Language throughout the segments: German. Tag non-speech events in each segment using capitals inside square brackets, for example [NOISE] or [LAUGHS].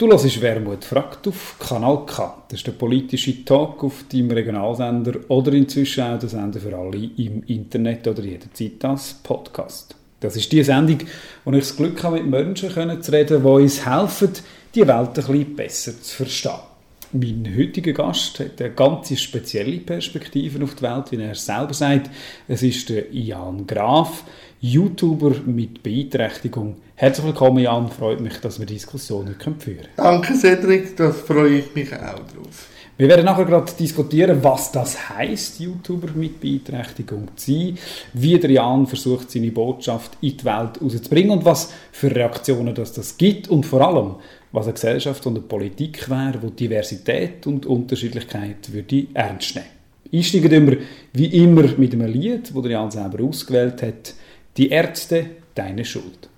Du hörst «Wermut fragt» auf Kanal K. Das ist der politische Talk auf deinem Regionalsender oder inzwischen auch der Sender für alle im Internet oder jederzeit als Podcast. Das ist die Sendung, wo ich das Glück habe, mit Menschen zu reden, die uns helfen, die Welt ein bisschen besser zu verstehen. Mein heutiger Gast hat eine ganz spezielle Perspektive auf die Welt, wie er selber sagt. Es ist der Jan Graf, YouTuber mit Beeinträchtigung. Herzlich willkommen, Jan. Freut mich, dass wir Diskussionen führen können. Danke, Cedric. Das freue ich mich auch drauf. Wir werden nachher gerade diskutieren, was das heißt, YouTuber mit Beeinträchtigung zu sein, wie der Jan versucht, seine Botschaft in die Welt rauszubringen und was für Reaktionen das, das gibt und vor allem, was eine Gesellschaft und eine Politik wäre, wo Diversität und Unterschiedlichkeit würde ernst nehmen. Einsteigen wir wie immer mit einem Lied, das Jan selber ausgewählt hat. Die Ärzte, deine Schuld.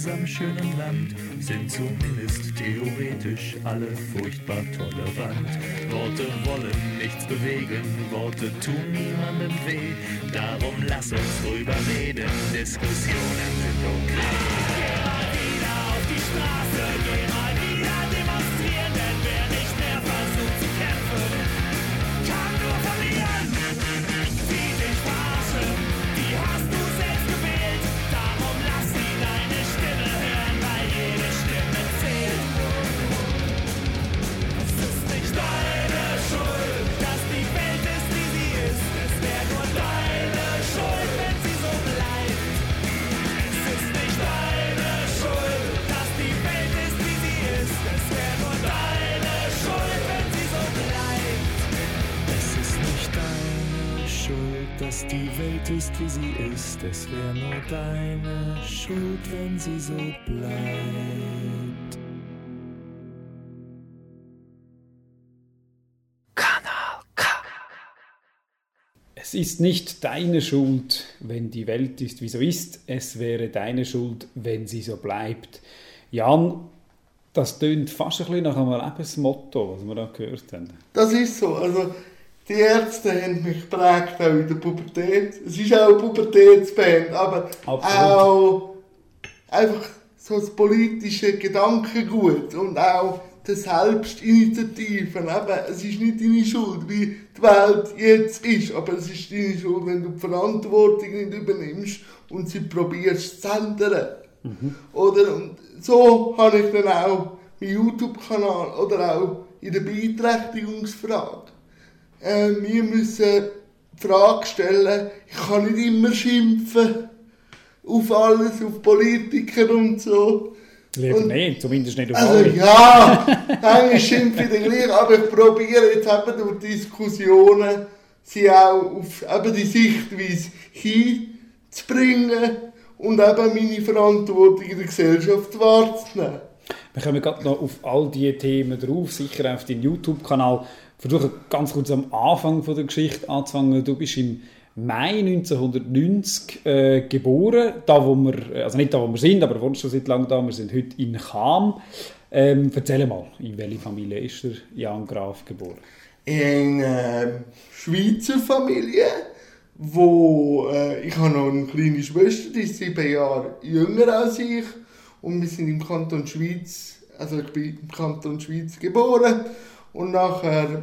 Unserem schönen Land sind zumindest theoretisch alle furchtbar tolerant. Worte wollen nichts bewegen, Worte tun niemandem weh, darum lass uns drüber reden, Diskussionen sind okay. Dass die Welt ist, wie sie ist. Es wäre nur deine Schuld, wenn sie so bleibt. Es ist nicht deine Schuld, wenn die Welt ist, wie so ist. Es wäre deine Schuld, wenn sie so bleibt. Jan, das tönt fast ein bisschen nach einem Lebensmotto, was wir da gehört haben. Das ist so. Also, die Ärzte haben mich geprägt auch in der Pubertät. Es ist auch eine Pubertätsband, aber Absolut. auch einfach so das politische Gedankengut und auch der Selbstinitiative. Eben, es ist nicht deine Schuld, wie die Welt jetzt ist, aber es ist deine Schuld, wenn du die Verantwortung nicht übernimmst und sie probierst zu ändern. Oder und so habe ich dann auch meinen YouTube-Kanal oder auch in der Beeinträchtigungsfrage. Äh, wir müssen die Frage stellen, ich kann nicht immer schimpfen auf alles, auf Politiker und so. Lieber nicht, zumindest nicht auf Also alle. ja, eigentlich schimpfe ich dann gleich, aber ich probiere jetzt eben durch Diskussionen sie auch auf eben die Sichtweise hinzubringen und eben meine Verantwortung in der Gesellschaft wahrzunehmen. Wir kommen gerade noch auf all diese Themen drauf, sicher auf deinen YouTube-Kanal. Versuche ganz kurz am Anfang von der Geschichte anzufangen. Du bist im Mai 1990 äh, geboren, da wo wir, also nicht da wo wir sind, aber wohnst schon seit langem da. Wir sind heute in Cham. Ähm, erzähl mal, in welche Familie ist der Jan Graf geboren? in äh, Schweizer Familie, wo äh, ich habe noch eine kleine Schwester, die ist sieben Jahre jünger als ich und wir sind im Kanton Schweiz, also ich bin im Kanton Schweiz geboren und nachher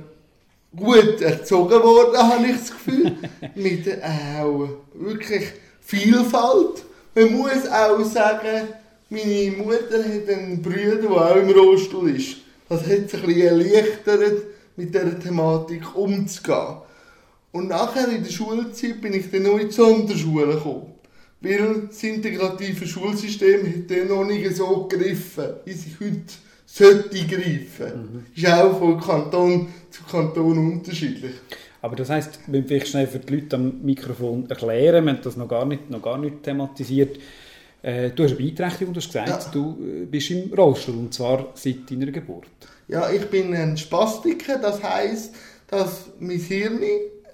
gut erzogen worden, [LAUGHS] habe ich das Gefühl, mit äh, auch wirklich Vielfalt. Man muss auch sagen, meine Mutter hat einen Bruder, der auch im Rollstuhl ist. Das hat es ein erleichtert, mit dieser Thematik umzugehen. Und nachher in der Schulzeit bin ich dann noch in die Sonderschule gekommen. Weil das integrative Schulsystem hat dann noch nicht so gegriffen, wie es heute sollte greifen. Ist auch von Kanton zu Kanton unterschiedlich. Aber das heisst, wir müssen vielleicht schnell für die Leute am Mikrofon erklären, wir haben das noch gar nicht, noch gar nicht thematisiert. Äh, du hast eine Beeinträchtigung, du hast gesagt, Ja. du äh, bist im Rollstuhl, und zwar seit deiner Geburt. Ja, ich bin ein Spastiker, das heißt, dass mein Hirn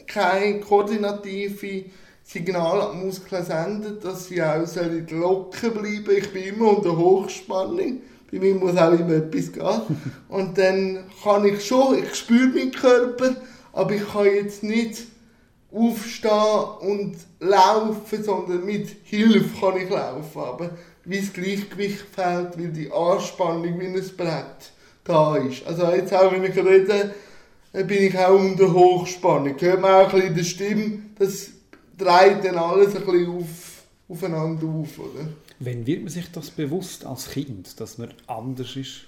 keine koordinative Signalmuskeln sendet, dass sie auch locker bleiben. Ich bin immer unter Hochspannung. Bei mir muss auch immer etwas gehen. Und dann kann ich schon, ich spüre meinen Körper, aber ich kann jetzt nicht aufstehen und laufen, sondern mit Hilfe kann ich laufen. Aber wie das Gleichgewicht fehlt, weil die Anspannung wie ein Brett da ist. Also jetzt auch, wenn ich rede, bin ich auch unter Hochspannung. Hört man auch ein bisschen in der Stimme, das dreht dann alles ein bisschen auf, aufeinander auf, oder? Wann wird man sich das bewusst als Kind, dass man anders ist?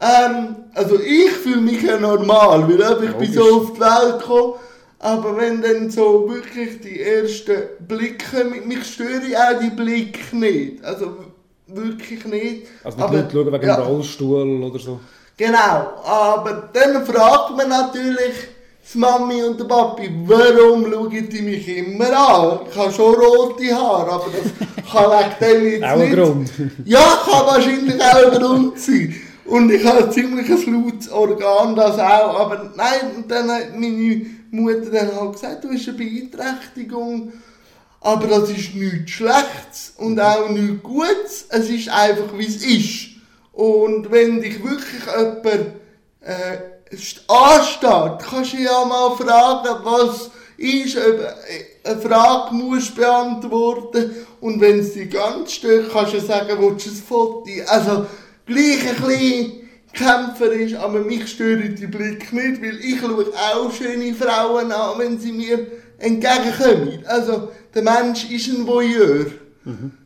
Ähm, also ich fühle mich ja normal, weil ich bin so Logisch. auf die Welt gekommen. Aber wenn dann so wirklich die ersten Blicke, mich- mich stören auch die Blicke nicht. Also wirklich nicht. Also nicht aber, schauen wegen ja, dem Rollstuhl oder so. Genau, aber dann fragt man natürlich die Mami und der Papi, warum schauen die mich immer an? Ich habe schon rote Haare, aber das kann wegen dem jetzt Auch ein nicht... Grund. Ja, kann wahrscheinlich auch ein Grund sein. Und ich habe ziemlich ein lautes Organ, das auch. Aber nein, und dann hat meine Mutter dann halt gesagt, du hast eine Beeinträchtigung. Aber das ist nichts Schlechtes und auch nichts Gutes. Es ist einfach, wie es ist. Und wenn dich wirklich jemand äh, ansteht, kannst du ja mal fragen, was ist, ob eine Frage musst beantworten und wenn es dich ganz stört, kannst du sagen, willst du ein Foto? Also, gleich ein bisschen kämpferisch, aber mich stören die Blicke nicht, weil ich schaue auch schöne Frauen an, wenn sie mir entgegenkommen. Also, der Mensch ist ein Voyeur.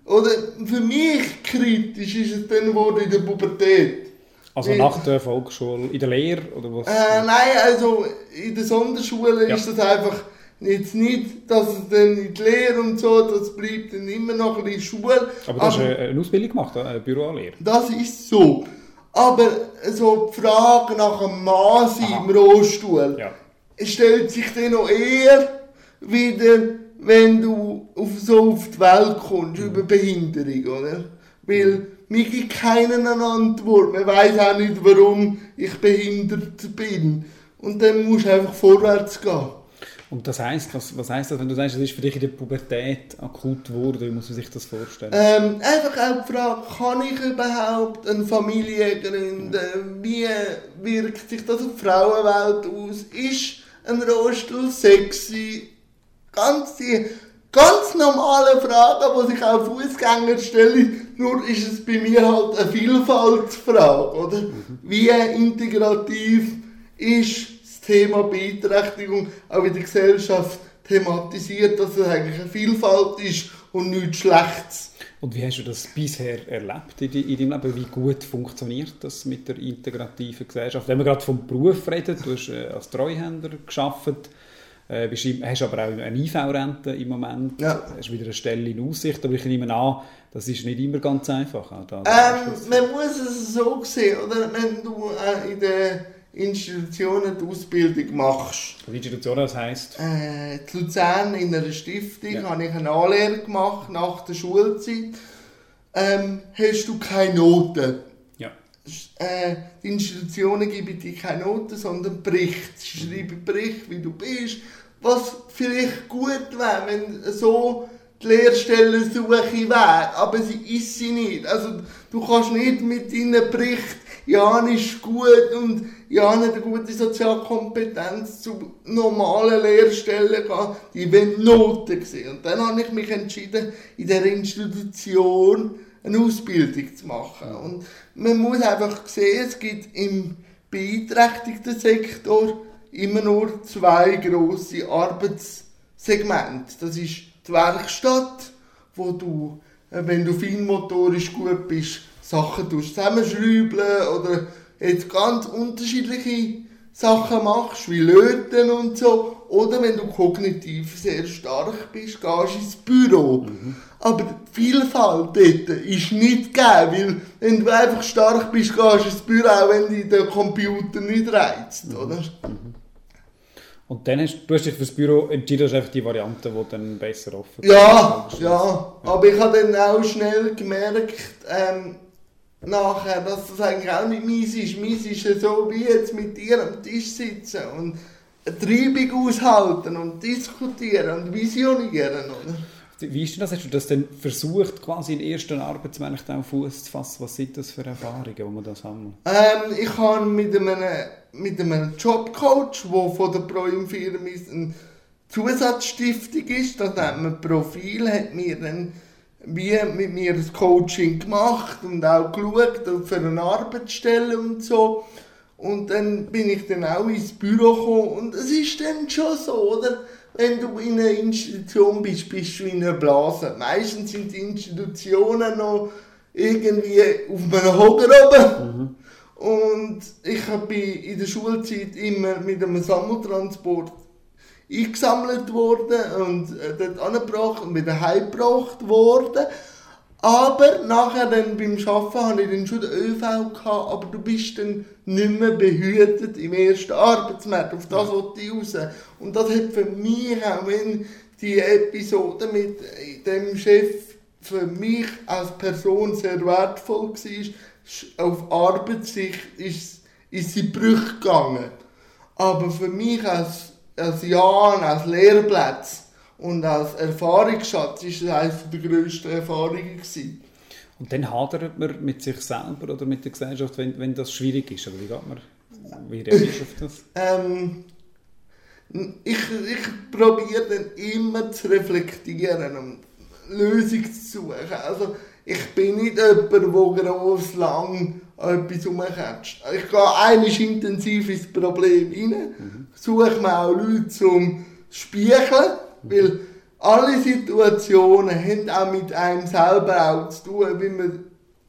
Oder für mich kritisch ist es dann geworden in der Pubertät. Also nach der Volksschule, in der Lehre oder was? Äh, nein, also in der Sonderschule Ja. ist das einfach jetzt nicht, dass es dann in die Lehre und so, das bleibt dann immer noch ein bisschen Schule. Aber du hast eine, Ausbildung gemacht, eine Büroanlehre. Das ist so. Aber so die Frage nach einem Aha. im Rollstuhl Ja. stellt sich dann noch eher wieder, wenn du auf, so auf die Welt kommst, über Behinderung, oder? Weil mir gibt keinen eine Antwort. Man weiß auch nicht, warum ich behindert bin. Und dann musst du einfach vorwärts gehen. Und das heisst, was, was heisst das, wenn du sagst, es ist für dich in der Pubertät akut geworden? Wie muss man sich das vorstellen? Ähm, einfach auch die Frage, kann ich überhaupt eine Familie gründen? Wie wirkt sich das auf die Frauenwelt aus? Ist ein Rollstuhl sexy? Ganz die ganz normale Fragen, die sich auch Fußgänger stellen, Nur ist es bei mir halt eine Vielfaltsfrage, oder? Wie integrativ ist das Thema Beeinträchtigung auch in der Gesellschaft thematisiert, dass es eigentlich eine Vielfalt ist und nichts Schlechtes. Und wie hast du das bisher erlebt in, in deinem Leben? Wie gut funktioniert das mit der integrativen Gesellschaft? Wenn wir gerade vom Beruf reden, du hast äh, als Treuhänder geschafft, äh, bist, hast aber auch eine IV-Rente im Moment, Ja. hast wieder eine Stelle in Aussicht, aber ich nehme an, das ist nicht immer ganz einfach. auch da- Ähm, man muss es so sehen, oder? Wenn du äh, in den Institutionen die Ausbildung machst, Die Institution, das heisst, äh, in Luzern in einer Stiftung Ja. habe ich eine Anlehre gemacht nach der Schulzeit, ähm, hast du keine Noten. ja, Äh, die Institutionen geben dir keine Noten, sondern Bericht. Sie schreiben Bericht, wie du bist. Was vielleicht gut wäre, wenn so die Lehrstellensuche wäre, aber sie ist sie nicht. Also du kannst nicht mit deinem Bericht, Jan ist gut und Jan hat eine gute Sozialkompetenz zu normalen Lehrstellen gehen, die wollen Noten sehen. Und dann habe ich mich entschieden, in der Institution eine Ausbildung zu machen. Und man muss einfach sehen, es gibt im beeinträchtigten Sektor immer nur zwei grosse Arbeitssegmente. Das ist die Werkstatt, wo du, äh, wenn du feinmotorisch gut bist, Sachen zusammenschrauben oder jetzt ganz unterschiedliche Sachen machst, wie Löten und so. Oder wenn du kognitiv sehr stark bist, gehst du ins Büro. Aber die Vielfalt dort ist nicht gegeben, weil wenn du einfach stark bist, gehst du ins Büro, auch wenn dich der Computer nicht reizt, oder? Und dann hast du hast dich fürs Büro entschieden, das ist einfach die Variante, die dann besser offen Ja, ja, aber ich habe dann auch schnell gemerkt, ähm, nachher, dass das eigentlich auch nicht meins ist. Meins ist ja so wie jetzt mit dir am Tisch sitzen und eine Treibung aushalten und diskutieren und visionieren, oder? Wie ist denn das? Hast du das denn versucht, quasi in den ersten Arbeitsmarkt auch Fuß zu fassen? Was sind das für Erfahrungen, wo man das haben? Ähm, ich habe mit einem, mit einem Jobcoach, der von der Proim-Firma eine Zusatzstiftung ist, das nennt man Profil, hat mir dann wie mit mir das Coaching gemacht und auch geschaut für eine Arbeitsstelle und so. Und dann bin ich dann auch ins Büro gekommen und es ist dann schon so, oder? Wenn du in einer Institution bist, bist du in einer Blase. Meistens sind die Institutionen noch irgendwie auf einem Hocker oben. Und ich bin in der Schulzeit immer mit einem Sammeltransport eingesammelt worden und äh, dort angebracht und wieder heimgebracht worden. Aber nachher dann beim Arbeiten hatte ich dann schon den ÖV, gehabt, aber du bist dann nicht mehr behütet im ersten Arbeitsmarkt. Auf das wollte ich raus. Und das hat für mich, auch wenn die Episode mit dem Chef für mich als Person sehr wertvoll war, auf Arbeitssicht ist, ist sie Brüche gegangen. Aber für mich als, als Jan, als Lehrplatz und als Erfahrungsschatz ist es eines der grössten Erfahrungen gewesen. Und dann hadert man mit sich selber oder mit der Gesellschaft, wenn, wenn das schwierig ist. Oder wie geht man? Wie reagierst du auf das? [LAUGHS] Ähm, ich, ich probiere dann immer zu reflektieren und Lösungen zu suchen. Also ich bin nicht jemand, der gross lang an etwas rumkätscht. Ich gehe einmal intensiv ins Problem rein, suche mir auch Leute zum Spielen, weil alle Situationen haben auch mit einem selber auch zu tun, wie man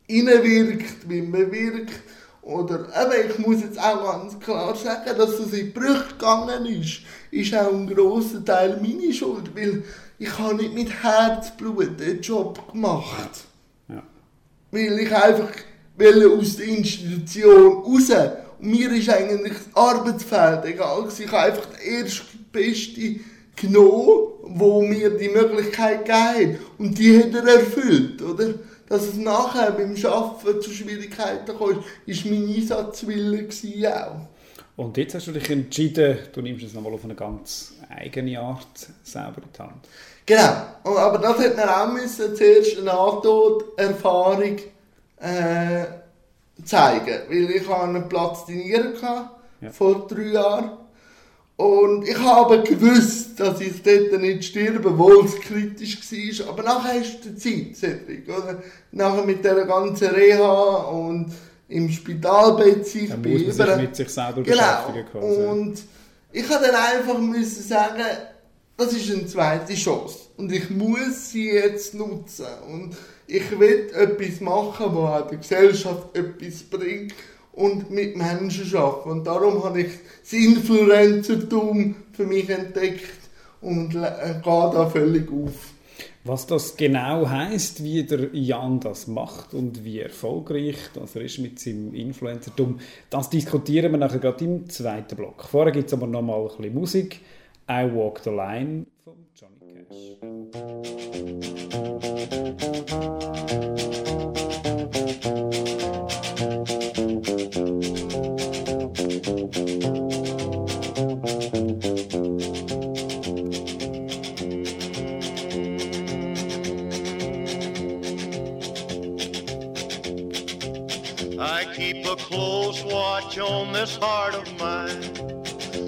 reinwirkt, wie man wirkt. Oder eben, ich muss jetzt auch ganz klar sagen, dass es in Brüche gegangen ist, ist auch ein grosser Teil meine Schuld, weil ich habe nicht mit Herzblut den Job gemacht. Weil ich einfach will aus der Institution raus. Und mir ist eigentlich das Arbeitsfeld egal. Ich habe einfach den ersten Beste genommen, wo mir die Möglichkeit gegeben hat. Und die hat er erfüllt, oder? Dass es nachher beim Arbeiten zu Schwierigkeiten kam, ist mein Einsatzwille auch. Und jetzt hast du dich entschieden, du nimmst es nochmal auf eine ganz eigene Art selber in die Hand. Genau. Und- Aber das hat man auch müssen, zuerst eine Nahtoderfahrung äh, zeigen. Weil ich einen Platz die Nieren gehabt, Ja. vor drei Jahren. Und ich habe gewusst, dass ich dort nicht sterbe, obwohl es kritisch war. Aber nachher ist die Zeit, Cedric, oder? Nachher mit dieser ganzen Reha und im Spitalbett sich Dann muss man sich mit sich selber genau. beschäftigen quasi. Und ich habe dann einfach müssen sagen, das ist eine zweite Chance. Und ich muss sie jetzt nutzen. Und ich will etwas machen, was der Gesellschaft etwas bringt und mit Menschen arbeiten. Und darum habe ich das Influencertum für mich entdeckt und äh, gehe da völlig auf. Was das genau heißt, wie der Jan das macht und wie erfolgreich das er ist mit seinem Influencertum, das diskutieren wir nachher gerade im zweiten Block. Vorher gibt es aber noch mal ein bisschen Musik. I Walk the Line close watch on this heart of mine.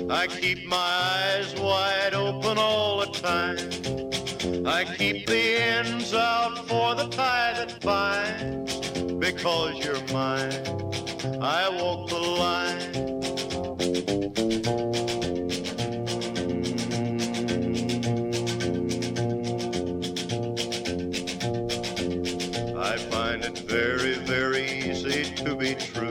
I keep my eyes wide open all the time. I keep the ends out for the tie that binds. Because you're mine, I walk the line. I find it very, very easy to be true.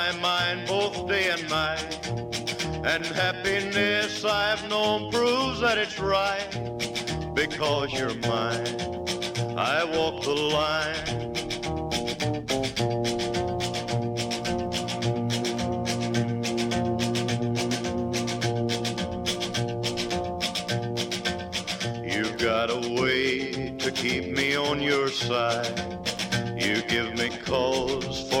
mind both day and night. And happiness I've known proves that it's right because you're mine. I walk the line. You've got a way to keep me on your side. You give me cause for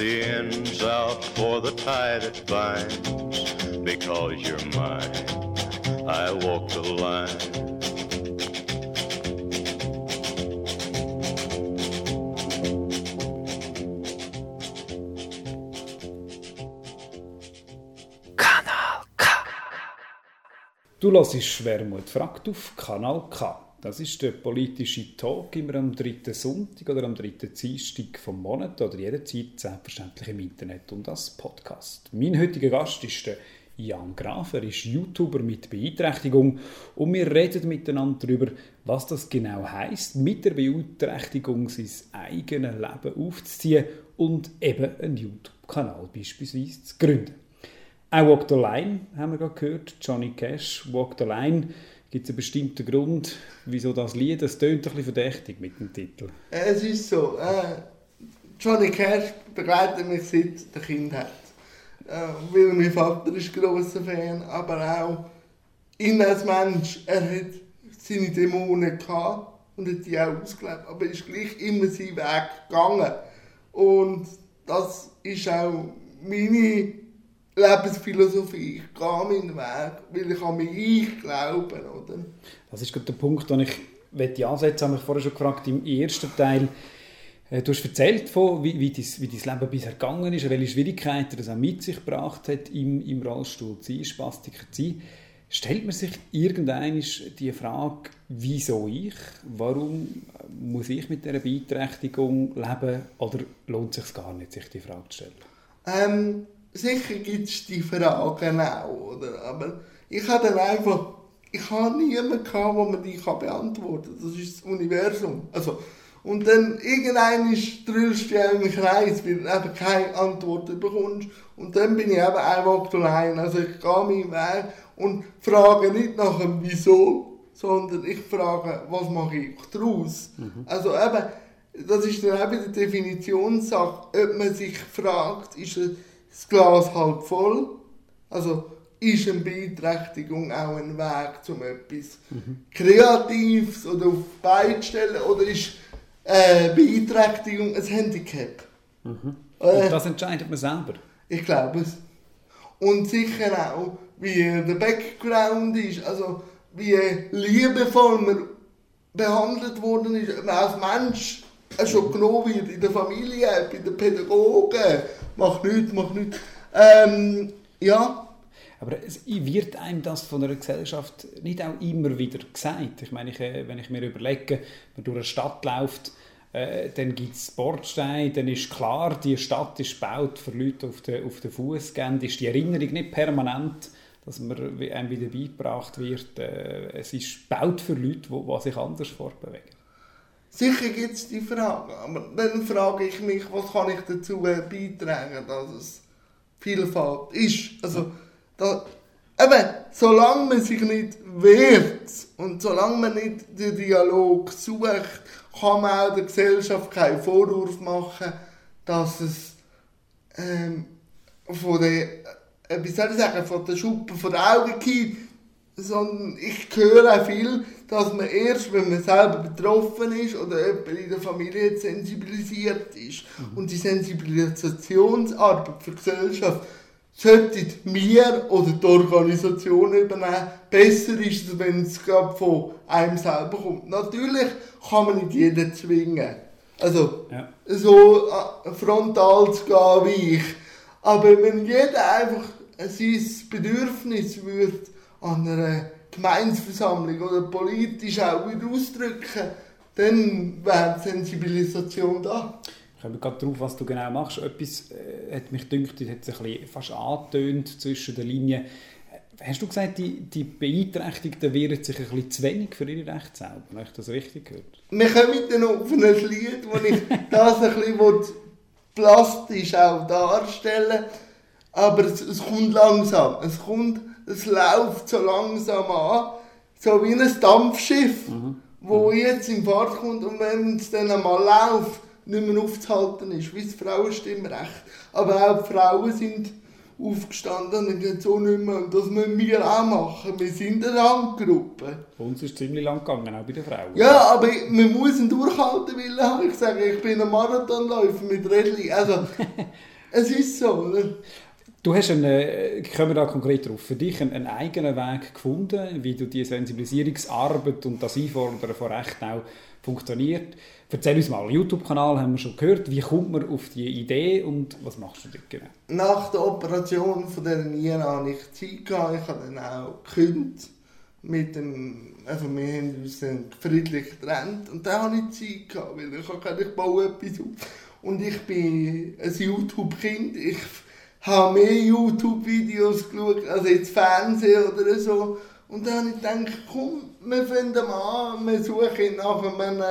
The ends out for the tie that binds. Because you're mine, I walk the line. Du hörst Schwermut fragt auf Kanal K. Das ist der politische Talk immer am dritten Sonntag oder am dritten Dienstag vom Monat oder jederzeit selbstverständlich im Internet und als Podcast. Mein heutiger Gast ist der Jan Graf. Er ist YouTuber mit Beeinträchtigung und wir reden miteinander darüber, was das genau heißt, mit der Beeinträchtigung sein eigenes Leben aufzuziehen und eben einen YouTube-Kanal beispielsweise zu gründen. Auch Walk the Line haben wir gerade gehört. Johnny Cash, Walk the Line. Gibt es einen bestimmten Grund, wieso das Lied, das tönt ein bisschen verdächtig mit dem Titel. Es ist so, äh, Johnny Cash begleitet mich seit der Kindheit. Äh, weil mein Vater ist grosser Fan, aber auch ihn als Mensch. Er hat seine Dämonen gehabt und hat die auch ausgelebt, aber er ist gleich immer seinen Weg gegangen. Und das ist auch meine Lebensphilosophie. Ich gehe meinen Weg, weil ich an mich glaube, oder? Das ist der Punkt, den ich möchte ansetzen habe. Ich vorher schon gefragt, im ersten Teil, äh, du hast erzählt, von, wie, wie, dein, wie dein Leben bisher gegangen ist, welche Schwierigkeiten das auch mit sich gebracht hat, im, im Rollstuhl zu sein, Spastiker zu sein. Stellt man sich irgendein die Frage, wieso ich? Warum muss ich mit dieser Beeinträchtigung leben? Oder lohnt es sich gar nicht, sich die Frage zu stellen? Ähm, sicher gibt es die Fragen auch, oder? Aber ich habe dann einfach, ich habe niemanden gehabt, der mir die kann beantworten kann. Das ist das Universum. Also, und dann irgendwann drüllst du ja im Kreis, weil du eben keine Antworten bekommst. Und dann bin ich eben einfach allein. Also ich gehe meinen Weg und frage nicht nach dem Wieso, sondern ich frage, was mache ich daraus? Also eben, das ist dann wieder die Definitionssache, ob man sich fragt, ist das Glas halb voll? Also ist eine Beeinträchtigung auch ein Weg zum etwas Kreatives oder auf beide stellen oder ist äh, Beeinträchtigung ein Handicap? Und Äh, das entscheidet man selber. ich glaube es. Und sicher auch, wie der Background ist, also wie liebevoll man behandelt worden ist, man als Mensch schon genommen wird in der Familie, bei den Pädagogen, macht nichts, macht nichts. Ähm, ja, Aber wird einem das von einer Gesellschaft nicht auch immer wieder gesagt? Ich meine, ich, äh, wenn ich mir überlege, wenn man durch eine Stadt läuft, äh, dann gibt es Bordsteine, dann ist klar, die Stadt ist gebaut für Leute auf den, auf den Fußgängern. Ist die Erinnerung nicht permanent, dass man einem wieder beigebracht wird, äh, es ist gebaut für Leute, die sich anders fortbewegen? Sicher gibt es die Frage, aber dann frage ich mich, was kann ich dazu äh, beitragen, dass es Vielfalt ist. Also, da, eben, solange man sich nicht wehrt und solange man nicht den Dialog sucht, kann man auch der Gesellschaft keinen Vorwurf machen, dass es ähm, von der, äh, wie soll ich sagen, von der Schuppe von den Augen geht, sondern ich höre auch viel, dass man erst, wenn man selber betroffen ist oder jemand in der Familie sensibilisiert ist und die Sensibilisationsarbeit für die Gesellschaft sollten wir oder die Organisation übernehmen. Besser ist es, wenn es gerade von einem selber kommt. Natürlich kann man nicht jeden zwingen. Also, Ja. so äh, frontal zu gehen wie ich. Aber wenn jeder einfach sein Bedürfnis würde an einer Gemeinsversammlung oder politisch auch ausdrücken, dann wäre die Sensibilisation da. Ich komme gerade darauf, was du genau machst. Etwas äh, hat mich gedacht, das hat sich ein bisschen fast angetönt zwischen den Linien. Hast du gesagt, die, die Beeinträchtigten wehren sich ein bisschen zu wenig für ihre Rechte selber? Habe ich das richtig gehört? Wir kommen dann auf ein Lied, wo ich [LAUGHS] das ein bisschen plastisch auch darstellen aber es, es kommt langsam. Es kommt, es läuft so langsam an, so wie ein Dampfschiff, wo jetzt in Fahrt kommt und wenn es dann einmal läuft, nicht mehr aufzuhalten ist, wie das Frauenstimmrecht. Aber auch die Frauen sind aufgestanden und jetzt so nicht mehr. Und das müssen wir auch machen. Wir sind eine Randgruppe. Bei uns ist es ziemlich lang gegangen, auch bei den Frauen. Ja, aber man muss ihn durchhalten wollen haben. Ich sage, ich bin ein Marathonläufer mit Rädchen. Also, [LAUGHS] es ist so, oder? Du hast einen, äh, kommen wir da konkret drauf, für dich einen, einen eigenen Weg gefunden, wie du die Sensibilisierungsarbeit und das Einfordern von Rechten auch funktioniert. Erzähl uns mal, YouTube-Kanal haben wir schon gehört. Wie kommt man auf die Idee und was machst du dort genau? Nach der Operation von der Niere habe ich Zeit gehabt. Ich habe dann auch gekündigt. Mit dem, also wir haben uns dann friedlich getrennt. Und dann habe ich Zeit gehabt, weil ich gedacht, ich baue etwas auf. Und ich bin ein YouTube-Kind. Ich habe mehr YouTube-Videos geschaut als jetzt Fernsehen oder so. Und dann habe ich gedacht, komm, wir fangen mal an, wir suchen nach einem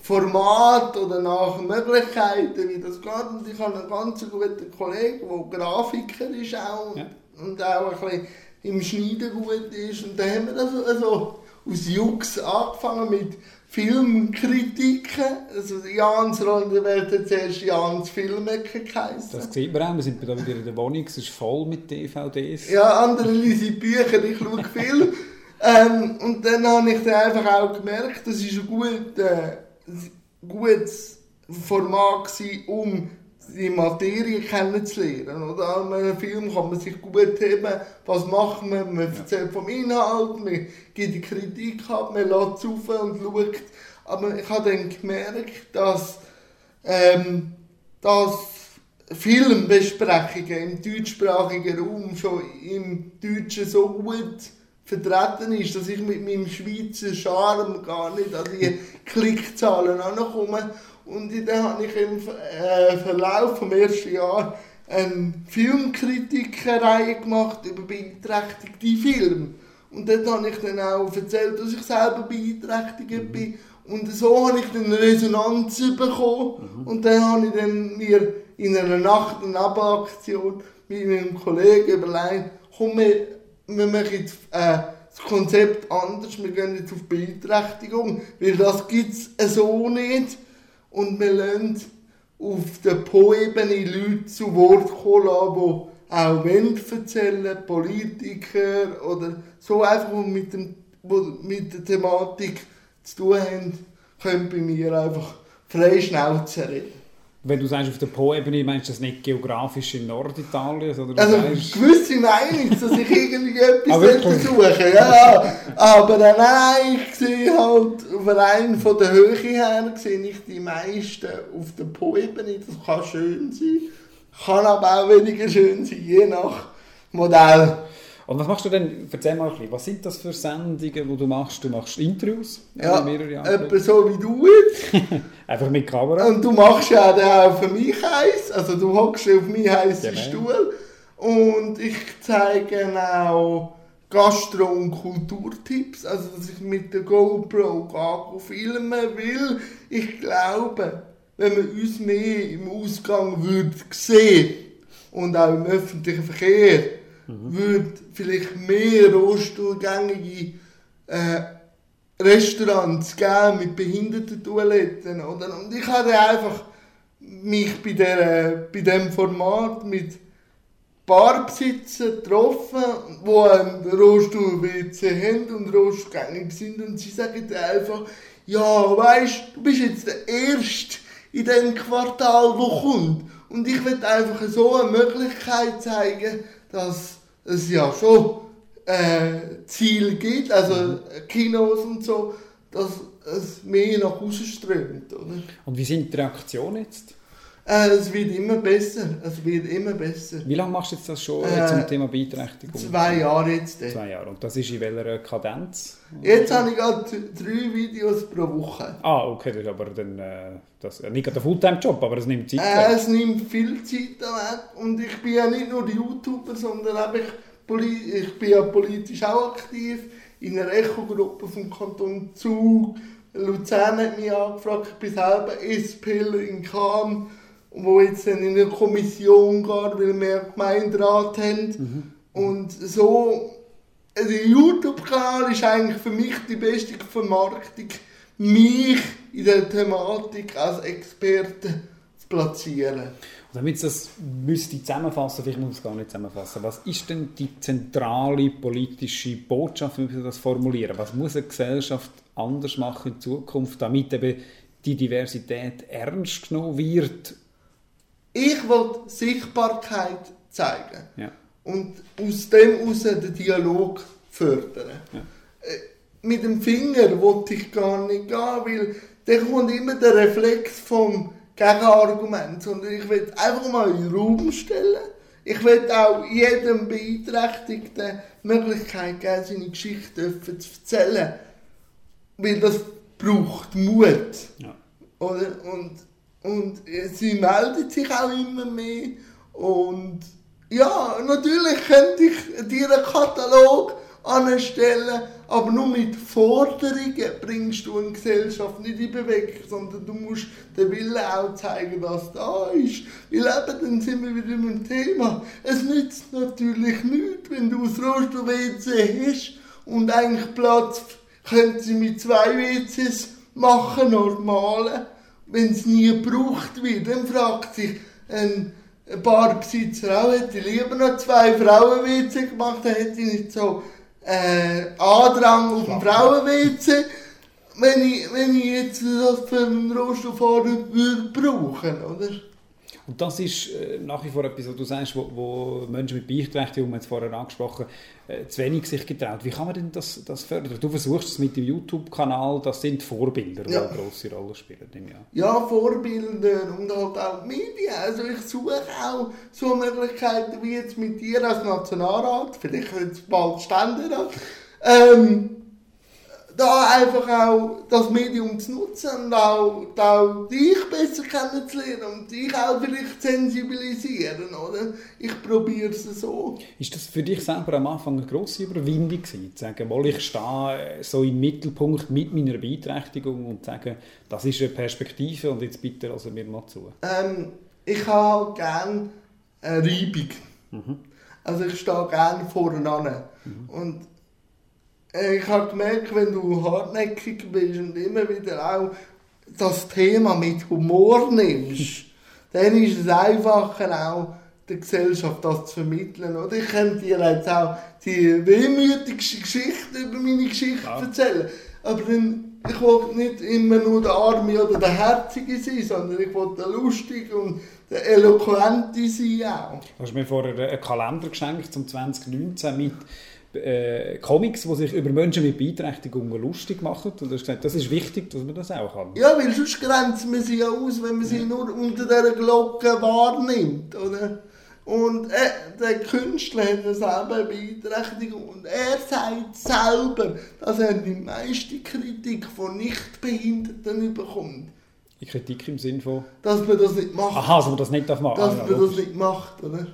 Format oder nach Möglichkeiten, wie das geht. Und ich habe einen ganz guten Kollegen, der Grafiker ist auch Ja. und auch ein bisschen im Schneiden gut ist. Und dann haben wir also, also aus Jux angefangen mit Filmkritiken. Also Jans Ronderwelt hat zuerst Jans Filmecke geheißen. Das sieht man auch, wir sind da wieder in der Wohnung, es ist voll mit DVDs. Ja, andere lesen Bücher, ich schaue Film. ähm, und dann habe ich dann einfach auch gemerkt, das ist ein gut, äh, gutes Format gewesen, um die Materie kennenzulernen. Oder? An einem Film kann man sich gut heben, was macht man, man erzählt vom Inhalt, man gibt die Kritik ab, man lässt es auf und schaut. Aber ich habe dann gemerkt, dass, ähm, dass Filmbesprechungen im deutschsprachigen Raum schon im Deutschen so gut vertreten ist, dass ich mit meinem Schweizer Charme gar nicht an die [LAUGHS] Klickzahlen ankomme. Und dann habe ich im äh, Verlauf vom ersten Jahr eine Filmkritikerreihe gemacht über beeinträchtigte Filme. Und dort habe ich dann auch erzählt, dass ich selber beeinträchtigt bin. Und so habe ich dann Resonanz bekommen. Und dann habe ich dann mir in einer Nacht- und Nebenaktion mit meinem Kollegen überlegt, komm, wir, wir machen jetzt äh, das Konzept anders, wir gehen jetzt auf Beeinträchtigung, weil das gibt es so nicht. Und wir lassen auf der Po-Ebene Leute zu Wort kommen lassen, die auch wollen erzählen, Politiker oder so einfach, die mit, dem, die mit der Thematik zu tun haben, können bei mir einfach frei Schnauze reden. Wenn du sagst, auf der Po-Ebene, meinst du das nicht geografisch in Norditalien? Oder Also sagst, gewisse meinen dass ich irgendwie etwas Ah, suche, ja. Aber dann nein, ich sehe halt rein von der Höhe her sehe ich die meisten auf der Po-Ebene. Das kann schön sein, kann aber auch weniger schön sein, je nach Modell. Und was machst du denn, erzähl mal ein bisschen, was sind das für Sendungen, die du machst? Du machst Interviews, Ja, etwa so wie du jetzt. [LAUGHS] Einfach mit Kamera. Und du machst ja dann auch für mich eins, also du hockst auf meinen heißen Genau. Stuhl und ich zeige auch Gastro- und Kulturtipps, also dass ich mit der GoPro gehe filmen will. Ich glaube, wenn man uns mehr im Ausgang würde sehen und auch im öffentlichen Verkehr, würde vielleicht mehr rostgängige äh, Restaurants geben mit Behindertentoiletten. Oder? Und ich habe einfach mich bei, der, bei dem Format mit Barbesitzern getroffen, die einen Rollstuhl-WC haben und rostgängig sind. Und sie sagen einfach, ja, weißt du, bist jetzt der Erste in diesem Quartal, der kommt. Und ich will einfach so eine Möglichkeit zeigen, dass es ja schon äh, Ziel gibt, also Kinos und so, dass es mehr nach außen strömt, oder? Und wie sind die Reaktionen jetzt? Äh, es wird immer besser, es wird immer besser. Wie lange machst du jetzt das schon Äh, äh, zum Thema Beeinträchtigung? Zwei Jahre jetzt. äh. Zwei Jahre. Und das ist in welcher Kadenz? Jetzt habe ich gerade drei Videos pro Woche. Ah, okay, das ist aber dann, äh, das, äh, nicht gerade ein Fulltime-Job, aber es nimmt Zeit Äh, weg. es nimmt viel Zeit weg und ich bin ja nicht nur YouTuber, sondern auch ich, ich bin ja politisch auch aktiv in einer Echo-Gruppe vom Kanton Zug. Luzern hat mich angefragt, ich bin selber SPler in Cham, wo jetzt dann in eine Kommission geht, weil wir Gemeinderat haben. Und so, der YouTube-Kanal ist eigentlich für mich die beste Vermarktung, mich in der Thematik als Experte zu platzieren. Und damit ich das müsste zusammenfassen, vielleicht muss ich es gar nicht zusammenfassen, was ist denn die zentrale politische Botschaft, wie wir das formulieren? Was muss eine Gesellschaft anders machen in Zukunft, damit eben die Diversität ernst genommen wird? Ich will Sichtbarkeit zeigen Ja. und aus dem heraus den Dialog fördern. Ja. Äh, Mit dem Finger wollte ich gar nicht gehen, weil dann kommt immer der Reflex vom Gegenargument, sondern ich will einfach mal in den Raum stellen. Ich will auch jedem Beeinträchtigten die Möglichkeit geben, seine Geschichte zu erzählen. Weil das braucht Mut. Ja. Oder? Und, und sie meldet sich auch immer mehr. Und ja, natürlich könnte ich dir einen Katalog anstellen, aber nur mit Forderungen bringst du eine Gesellschaft nicht in Bewegung, sondern du musst den Willen auch zeigen, was da ist. Weil eben, dann sind wir wieder mit dem Thema. Es nützt natürlich nichts, wenn du das Rollstuhl-WC hast und eigentlich Platz können sie mit zwei WCs machen, normale. Wenn es nie gebraucht wird, dann fragt sich ein Barbesitzer auch, hätte ich lieber noch zwei Frauen-WC gemacht, dann hätte ich nicht so äh, Andrang auf dem Frauen-WC, wenn ich, wenn ich jetzt das für einen würde brauchen, oder? Und das ist äh, nach wie vor etwas, was du sagst, wo, wo Menschen mit Beeinträchtigung, wir haben es vorher angesprochen, äh, zu wenig sich getraut. Wie kann man denn das, das fördern? Du versuchst es mit dem YouTube-Kanal, das sind Vorbilder, die Ja. eine grosse Rolle spielen im Jahr. Ja, Vorbilder und halt auch die Medien. Also ich suche auch so Möglichkeiten wie jetzt mit dir als Nationalrat, vielleicht jetzt bald Ständerat, ähm, da einfach auch das Medium zu nutzen und auch, auch dich besser kennenzulernen und dich auch vielleicht sensibilisieren, oder? Ich probiere es so. Ist das für dich selber am Anfang eine grosse Überwindung gewesen, zu sagen, mal ich stehe so im Mittelpunkt mit meiner Beeinträchtigung und sagen, das ist eine Perspektive und jetzt bitte also mir mal zu? Ähm, ich habe gerne eine Reibung. Also ich stehe gerne voreinander. Und äh, ich habe gemerkt, wenn du hartnäckig bist und immer wieder auch das Thema mit Humor nimmst, [LAUGHS] dann ist es einfacher auch der Gesellschaft das zu vermitteln. Oder ich könnte dir jetzt auch die wehmütigste Geschichte über meine Geschichte Klar. erzählen. Aber dann, ich will nicht immer nur der Arme oder der Herzige sein, sondern ich will der Lustige und der Eloquente sein auch. Du hast mir vorher einen Kalender geschenkt zum 2019 mit äh, Comics, die sich über Menschen mit Beeinträchtigungen lustig machen. Und du hast gesagt, das ist wichtig, dass man das auch kann. Ja, weil sonst grenzt man sie ja aus, wenn man sie nur unter dieser Glocke wahrnimmt, oder? Und äh, der Künstler hat ja selber eine Beeinträchtigung und er sagt selber, dass er die meiste Kritik von Nichtbehinderten bekommt. Die Kritik im Sinn von, Dass man das nicht macht. aha, dass man das nicht machen dass darf. Ah, ja, man das nicht macht, oder?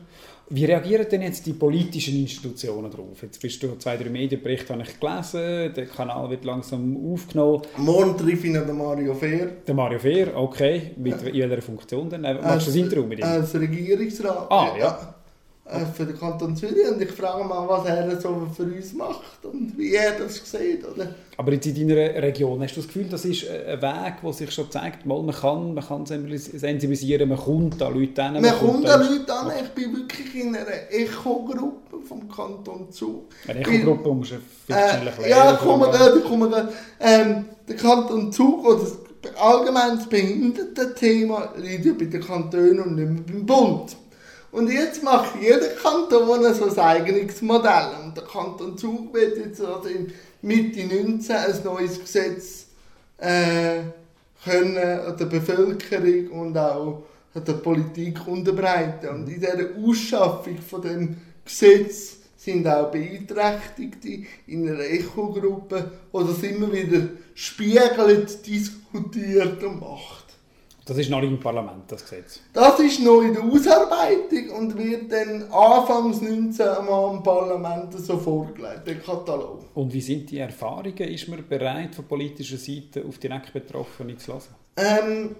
Wie reagieren denn jetzt die politischen Institutionen darauf? Jetzt bist du zwei, drei Medienberichte habe ich gelesen, der Kanal wird langsam aufgenommen. Morgen treffe ich den Mario Fehr Der Mario Fehr, okay, mit in welcher Funktion denn? Äh, Machst du das Interview mit ihm? Als Regierungsrat. Ah, ja. Äh, Für den Kanton Zürich. Und ich frage mal, was er so für uns macht und wie er das sieht, oder? Aber jetzt in deiner Region, hast du das Gefühl, das ist ein Weg, der sich schon zeigt, mal, man kann, man kann sensibilisieren, man kommt an Leute hin, Man kommt an Leute an, ich bin wirklich in einer Echo-Gruppe vom Kanton Zug. Eine Echo-Gruppe musst du vielleicht Äh, ja, ich komme gerade, ich komme gerade. Ähm, der Kanton Zug, oder das allgemein das Behindertenthema, liegt ja bei den Kantonen und nicht mehr beim Bund. Und jetzt macht jeder Kanton so sein eigenes Modell. Und der Kanton Zug wird jetzt also in Mitte 19 ein neues Gesetz äh, können der Bevölkerung und auch der Politik unterbreiten. Und in dieser Ausschaffung von dem Gesetz sind auch Beeinträchtigte in einer Echo-Gruppe, die das immer wieder spiegelt, diskutiert und macht. Das ist noch nicht im Parlament, das Gesetz. Das ist noch in der Ausarbeitung und wird dann Anfangs 19 mal im Parlament so vorgelegt, der Katalog. Und wie sind die Erfahrungen? Ist man bereit, von politischer Seite auf direkt Betroffene zu hören? Ähm,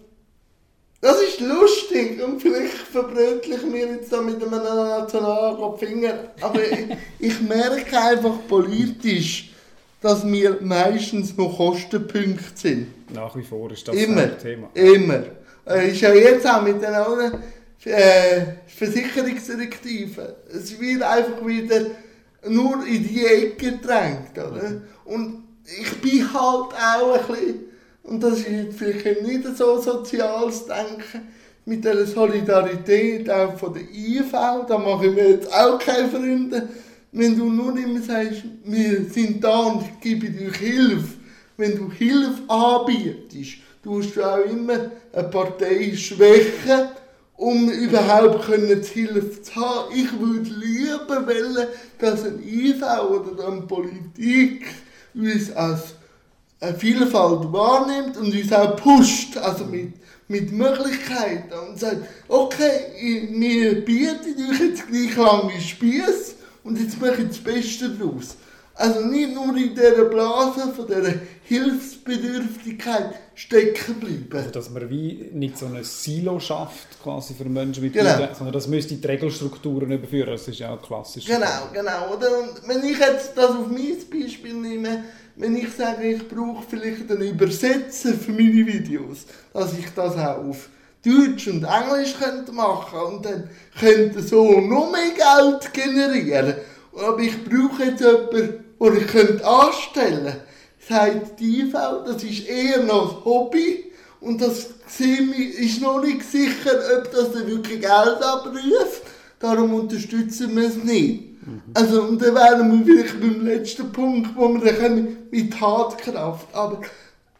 das ist lustig und vielleicht verbrötle ich mir jetzt da mit einem Nationalrat die Finger, aber ich, [LAUGHS] ich merke einfach politisch, dass wir meistens noch Kostenpunkte sind. Nach wie vor ist das Immer. ein Thema. Immer. Äh, ist ja jetzt auch mit den anderen äh, Versicherungsdirektiven. Es wird einfach wieder nur in die Ecke gedrängt, oder? Und ich bin halt auch ein bisschen, und das ist vielleicht nicht so soziales Denken, mit der Solidarität auch von der IV, da mache ich mir jetzt auch keine Freunde, wenn du nur immer sagst, wir sind da und ich gebe dir Hilfe. Wenn du Hilfe anbietest, tust du auch immer eine Partei schwächen, um überhaupt können die Hilfe zu haben. Ich würde lieber wollen, dass ein IV oder eine Politik uns als eine Vielfalt wahrnimmt und uns auch pusht, also mit, mit Möglichkeiten und sagt, okay, wir bieten euch jetzt gleich lange Spieß und jetzt mache ich das Beste daraus. Also nicht nur in dieser Blase von dieser Hilfsbedürftigkeit stecken bleiben. Also, dass man wie nicht so ein Silo schafft, quasi für Menschen mit Genau. Beeinträchtigungen, sondern das müsste die Regelstrukturen überführen. Das ist ja auch klassisch. Genau, genau, oder? Und wenn ich jetzt das auf mein Beispiel nehme, wenn ich sage, ich brauche vielleicht einen Übersetzer für meine Videos, dass ich das auch auf Deutsch und Englisch könnte machen und dann könnte so noch mehr Geld generieren. Aber ich brauche jetzt jemanden, den ich könnte anstellen sagt die IV, das ist eher noch ein Hobby und das ist noch nicht sicher, ob das dann wirklich Geld abruft. Darum unterstützen wir es nicht. Also, und dann wären wir vielleicht beim letzten Punkt, wo wir dann können, mit Tatkraft. Aber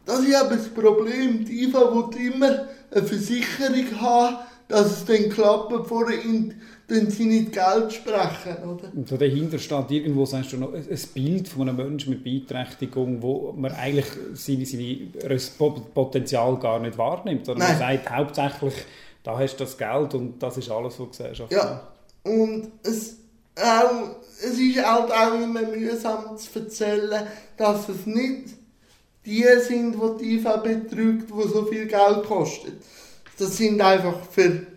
das ist eben das Problem. Die IFA will immer eine Versicherung haben, dass es dann klappt, vorher in, dann sie nicht Geld sprechen, oder? Und so dahinter steht irgendwo, sagst du noch, ein Bild von einem Menschen mit Beeinträchtigung, wo man eigentlich seine, seine Potenzial gar nicht wahrnimmt. Oder man sagt hauptsächlich, da hast du das Geld und das ist alles, was die Gesellschaft Ja. Und es, auch, es ist halt auch immer mühsam zu erzählen, dass es nicht die sind, die die IV betrügt, die so viel Geld kosten. Das sind einfach für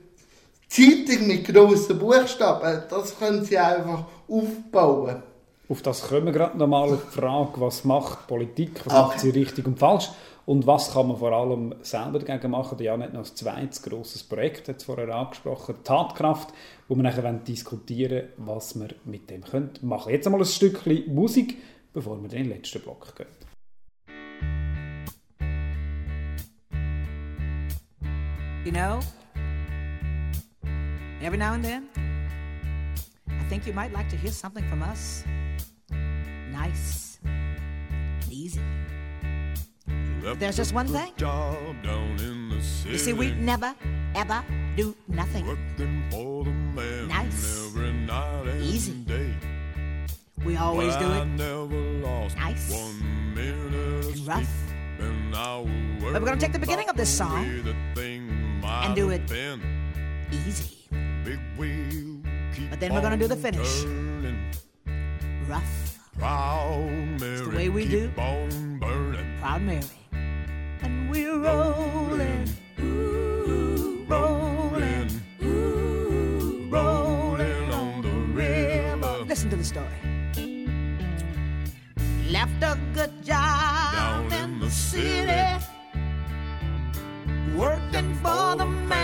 Zeitung mit grossen Buchstaben, das können sie einfach aufbauen. Auf das kommen wir gerade nochmal auf die Frage, was macht Politik, was Okay. macht sie richtig und falsch und was kann man vor allem selber dagegen machen. Ja, nicht noch ein zweites grosses Projekt, hat es vorher angesprochen, Tatkraft, wo wir nachher wollen diskutieren was wir mit dem können machen Jetzt einmal ein Stückchen Musik, bevor wir in den letzten Block gehen. You know, Every now and then, I think you might like to hear something from us. Nice and easy. But there's just one thing. The you see, we never, ever do nothing. nice. and easy. Day. We always well, do it. nice. and rough. but we're going to take the beginning of this song and do it been. easy. But then we're gonna do the finish. turning. rough, Proud Mary, the way we do. proud Mary. And we're rolling, ooh, rolling, ooh, rolling on the river. Listen to the story. Left a good job Down in the city, working for the man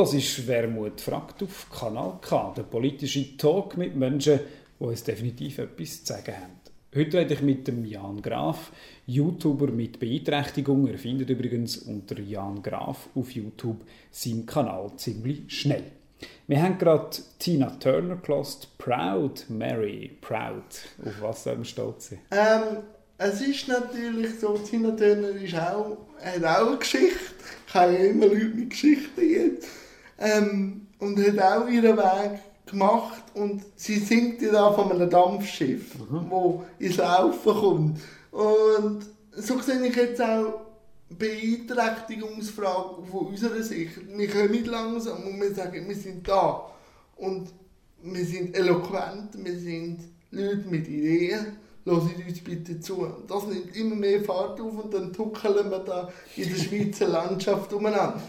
Du hörst «Wermut fragt» auf Kanal K, der politische Talk mit Menschen, die uns definitiv etwas zu sagen haben. Heute rede ich mit dem Jan Graf, YouTuber mit Beeinträchtigung. Er findet übrigens unter Jan Graf auf YouTube seinen Kanal ziemlich schnell. Wir haben gerade Tina Turner gelost, Proud Mary, Proud. Auf was sollen wir stolz sein? Ähm, es ist natürlich so, Tina Turner ist auch, hat auch eine Geschichte. Ich habe ja immer Leute mit Geschichten jetzt. Ähm, und hat auch ihren Weg gemacht und sie singt ja da von einem Dampfschiff, wo ins Laufen kommt. Und so sehe ich jetzt auch Beeinträchtigungsfrage von unserer Sicht. Wir kommen langsam und wir sagen, wir sind da. Und wir sind eloquent, wir sind Leute mit Ideen. Hört uns bitte zu. Das nimmt immer mehr Fahrt auf und dann tuckeln wir da in der Schweizer Landschaft umeinander.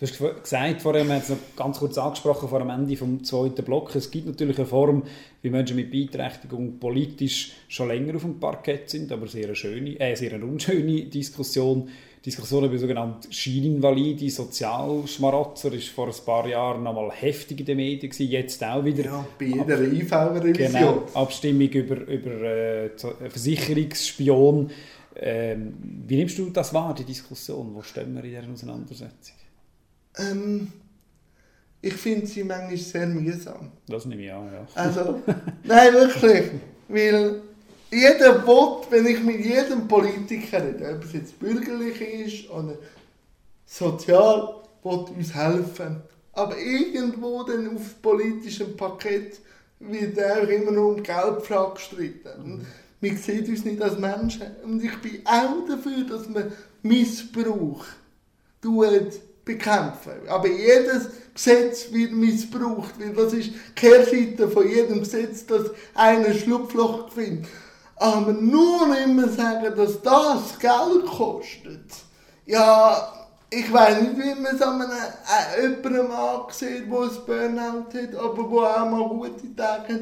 Du hast ge- gesagt, vorher, wir haben es noch ganz kurz angesprochen, vor dem Ende vom zweiten Block, es gibt natürlich eine Form, wie Menschen mit Beeinträchtigung politisch schon länger auf dem Parkett sind, aber sehr eine schöne, äh, sehr eine unschöne Diskussion. Diskussion über sogenannte Scheininvalide, Sozialschmarotzer, ist vor ein paar Jahren noch mal heftig in den Medien gewesen, jetzt auch wieder. Ja, bei jeder IV-Revision. Genau, Abstimmung über, über äh, Zo- Versicherungsspion. Ähm, wie nimmst du das wahr, die Diskussion? Wo stehen wir in dieser Auseinandersetzung? Ähm, ich finde sie manchmal sehr mühsam. Das nehme ich an, ja. Also, nein, wirklich. Weil jeder will, wenn ich mit jedem Politiker rede, ob es jetzt bürgerlich ist oder sozial, will uns helfen. Aber irgendwo dann auf politischem Parkett wird auch immer nur um Geldfrage gestritten. Und wir sehen uns nicht als Menschen. Und ich bin auch dafür, dass man Missbrauch tut bekämpfen. Aber jedes Gesetz wird missbraucht, weil das ist die Kehrseite von jedem Gesetz, dass einer ein Schlupfloch findet. Aber nur immer sagen, dass das Geld kostet. Ja, ich weiß nicht, wie man es an einem, äh, jemandem ansieht, der ein Burnout hat, aber der auch mal gute Tage hat,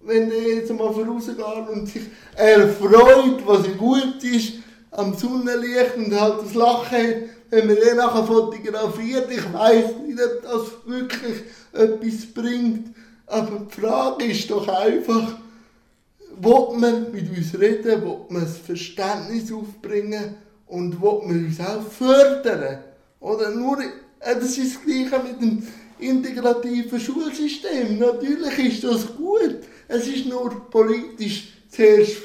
wenn er jetzt mal vorausgeht und sich erfreut, was ihm gut ist, am Sonnenlicht und halt das Lachen hat, wenn man den nachher fotografiert. Ich weiß nicht, ob das wirklich etwas bringt. Aber die Frage ist doch einfach, will man mit uns reden, will man das Verständnis aufbringen und will man uns auch fördern? Oder nur, äh, das ist das Gleiche mit dem integrativen Schulsystem. Natürlich ist das gut. Es ist nur politisch zuerst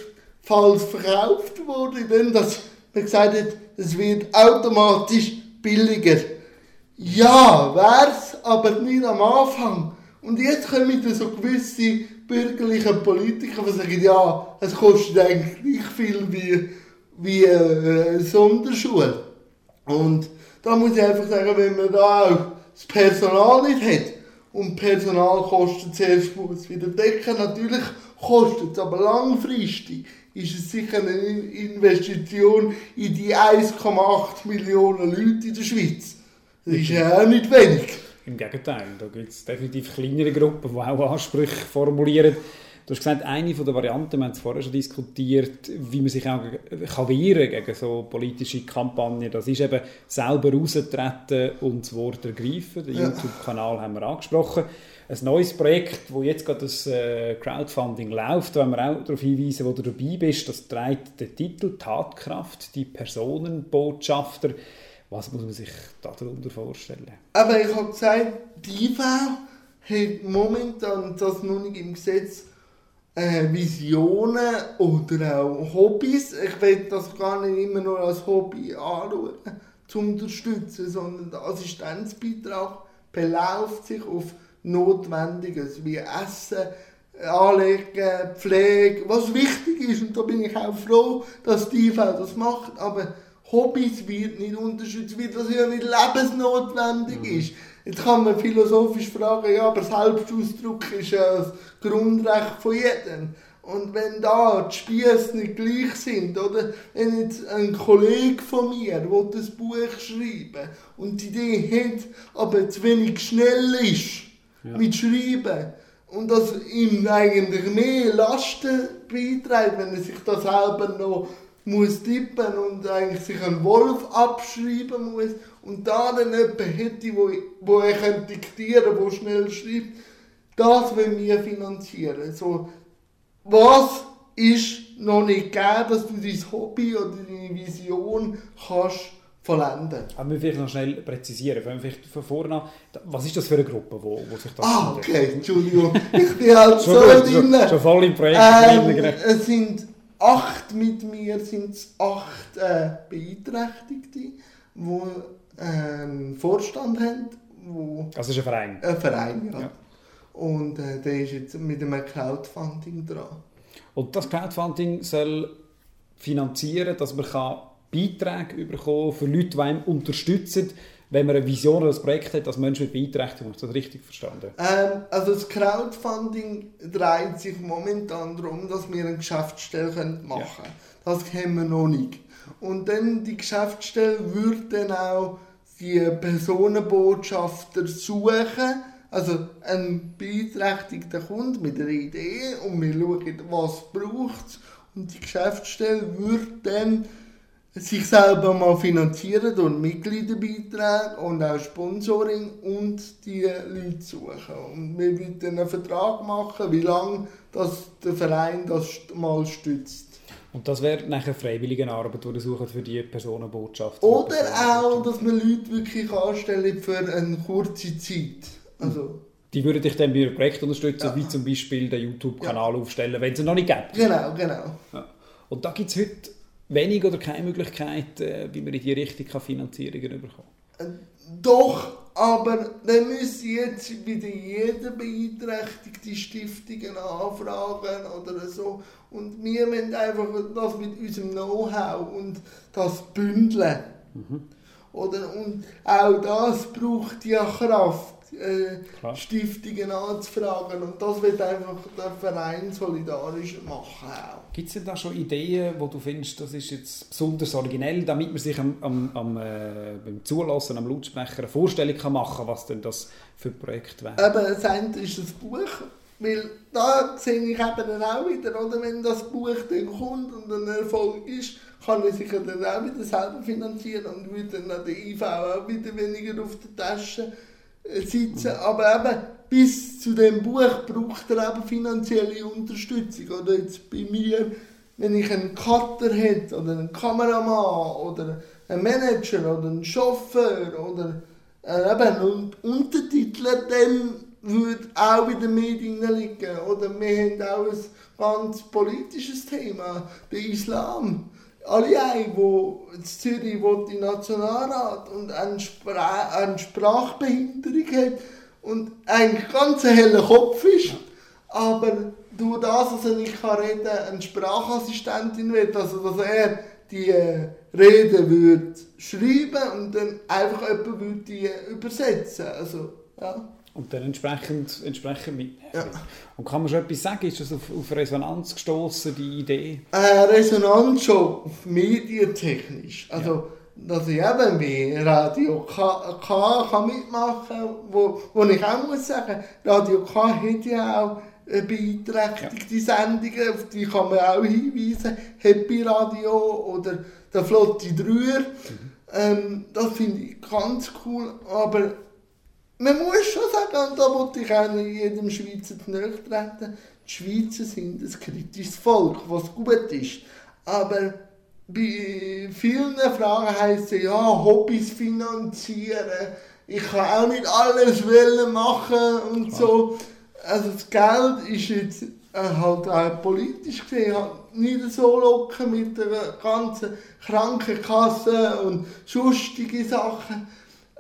falsch verkauft worden, denn das, man gesagt hat, es wird automatisch billiger. Ja, wär's, aber nicht am Anfang. Und jetzt kommen dann so gewisse bürgerliche Politiker, die sagen, ja, es kostet eigentlich gleich viel wie, wie äh, Sonderschule. Und da muss ich einfach sagen, wenn man da auch das Personal nicht hat und Personalkosten zuerst muss wieder decken, natürlich kostet es, aber langfristig ist es sicher eine Investition in die 1,8 Millionen Leute in der Schweiz. Das ist ja auch nicht wenig. Im Gegenteil, da gibt es definitiv kleinere Gruppen, die auch Ansprüche formulieren. Du hast gesagt, eine von der Varianten, wir haben es vorher schon diskutiert, wie man sich auch kann wehren gegen so politische Kampagnen, das ist eben selber raustreten und das Wort ergreifen. Den Ja. YouTube-Kanal haben wir angesprochen. Ein neues Projekt, wo jetzt gerade das äh, Crowdfunding läuft, da wollen wir auch darauf hinweisen, wo du dabei bist, das trägt den Titel «Tatkraft, die Personenbotschafter». Was muss man sich darunter vorstellen? Aber ich habe gesagt, die IV hat momentan das noch nicht im Gesetz äh, Visionen oder auch Hobbys. Ich will das gar nicht immer nur als Hobby anschauen, zu unterstützen, sondern der Assistenzbeitrag beläuft sich auf Notwendiges wie Essen, Anlegen, Pflege, was wichtig ist. Und da bin ich auch froh, dass die IV das macht. Aber Hobbys wird nicht unterstützt, weil das ja nicht lebensnotwendig ist. Jetzt kann man philosophisch fragen, ja, aber Selbstausdruck ist ja das Grundrecht von jedem. Und wenn da die Spieße nicht gleich sind, oder wenn jetzt ein Kollege von mir will das Buch schreiben und die Idee hat, aber zu wenig schnell ist mit Schreiben. Und das ihm eigentlich mehr Lasten beiträgt, wenn er sich da selber noch muss tippen und eigentlich sich einen Wolf abschreiben muss. Und da dann jemand hätte, wo, wo er könnte diktieren wo schnell schreibt, das wollen wir finanzieren. So, was ist noch nicht gegeben, dass du dein Hobby oder deine Vision kannst vollenden. Aber wir vielleicht noch schnell präzisieren, wenn wir von vorne an, was ist das für eine Gruppe, wo, wo sich das Ah, okay, Entschuldigung. Ich bin halt so gut, schon, drin. schon voll im Projekt Ähm, drin, es sind acht mit mir, sind es acht äh, Beeinträchtigte, die einen Vorstand haben, wo Also es ist ein Verein. ein Verein ja. Ja. Und äh, der ist jetzt mit einem Crowdfunding dran. Und das Crowdfunding soll finanzieren, dass man kann Beiträge bekommen für Leute, die einem unterstützen, wenn man eine Vision oder ein Projekt hat, als Menschen mit Beeinträchtigung. Habe ich das richtig verstanden? Ähm, also das Crowdfunding dreht sich momentan darum, dass wir eine Geschäftsstelle können machen können. Das kennen wir noch nicht. Und dann die Geschäftsstelle würde dann auch die Personenbotschafter suchen, also ein beeinträchtigter Kunde mit einer Idee und wir schauen, was braucht es. Und die Geschäftsstelle würde dann sich selber mal finanzieren durch Mitgliederbeiträge und auch Sponsoring und die Leute suchen. Und wir dann einen Vertrag machen, wie lange das der Verein das mal stützt. Und das wäre nachher freiwillige Arbeit, die suchen für die Personenbotschaft. Oder auch, dass man Leute wirklich anstellen für eine kurze Zeit. Also, Die würden dich dann bei einem Projekt unterstützen, Ja. wie zum Beispiel den YouTube-Kanal aufstellen, wenn es noch nicht gibt. genau, genau. Ja. Und da gibt es heute wenig oder keine Möglichkeit, äh, wie man in die Richtung kann Finanzierungen bekommen Doch, aber dann müssen jetzt wieder jeder beeinträchtigte Stiftungen anfragen oder so. Und wir müssen einfach das mit unserem Know-how und das bündeln. Oder, und auch das braucht ja Kraft, äh. Stiftungen anzufragen. Und das wird einfach der Verein solidarisch machen. Gibt es denn da schon Ideen, wo du findest, das ist jetzt besonders originell, damit man sich am, am, am, äh, beim Zulassen am Lautsprecher eine Vorstellung kann machen kann, was denn das für ein Projekt wäre? Eben, das eine ist das Buch, weil da sehe ich eben dann auch wieder, oder, wenn das Buch dann kommt und ein Erfolg ist, kann er sich dann auch wieder selber finanzieren und wird dann an der IV auch wieder weniger auf der Tasche sitzen. Aber eben, bis zu dem Buch braucht er eben finanzielle Unterstützung. Oder jetzt bei mir, wenn ich einen Cutter hätte oder einen Kameramann oder einen Manager oder einen Chauffeur oder äh, eben einen Untertitler, dann würde auch wieder mehr drin liegen. Oder wir haben auch ein ganz politisches Thema, der Islam. Alle ein, die in Zürich in den Nationalrat und eine, Spra eine Sprachbehinderung hat und eigentlich ganz ein heller Kopf ist, aber durch das, dass er nicht kann reden kann, eine Sprachassistentin wird, also dass er die äh, Rede würde schreiben und dann einfach jemand würde die übersetzen. Also, ja. Und dann entsprechend, entsprechend mitnehmen. Ja. Und kann man schon etwas sagen? Ist das auf, auf Resonanz gestoßen, die Idee? äh, Resonanz schon auf medientechnisch. Also, dass ich eben bei Radio K, K kann mitmachen wo, wo ich auch muss sagen, Radio K hat ja auch äh, beeinträchtigte Sendungen, auf die kann man auch hinweisen. Happy Radio oder der Flotte Drüher. Ähm, das finde ich ganz cool, aber man muss schon sagen, und da wollte ich auch nicht jedem Schweizer treten, die Schweizer sind ein kritisches Volk, was gut ist. Aber bei vielen Fragen heisst es ja, Hobbys finanzieren, ich kann auch nicht alles wollen machen und so. Also das Geld ist jetzt äh, halt auch politisch gesehen halt nicht so locker mit der ganzen Krankenkasse und sonstige Sachen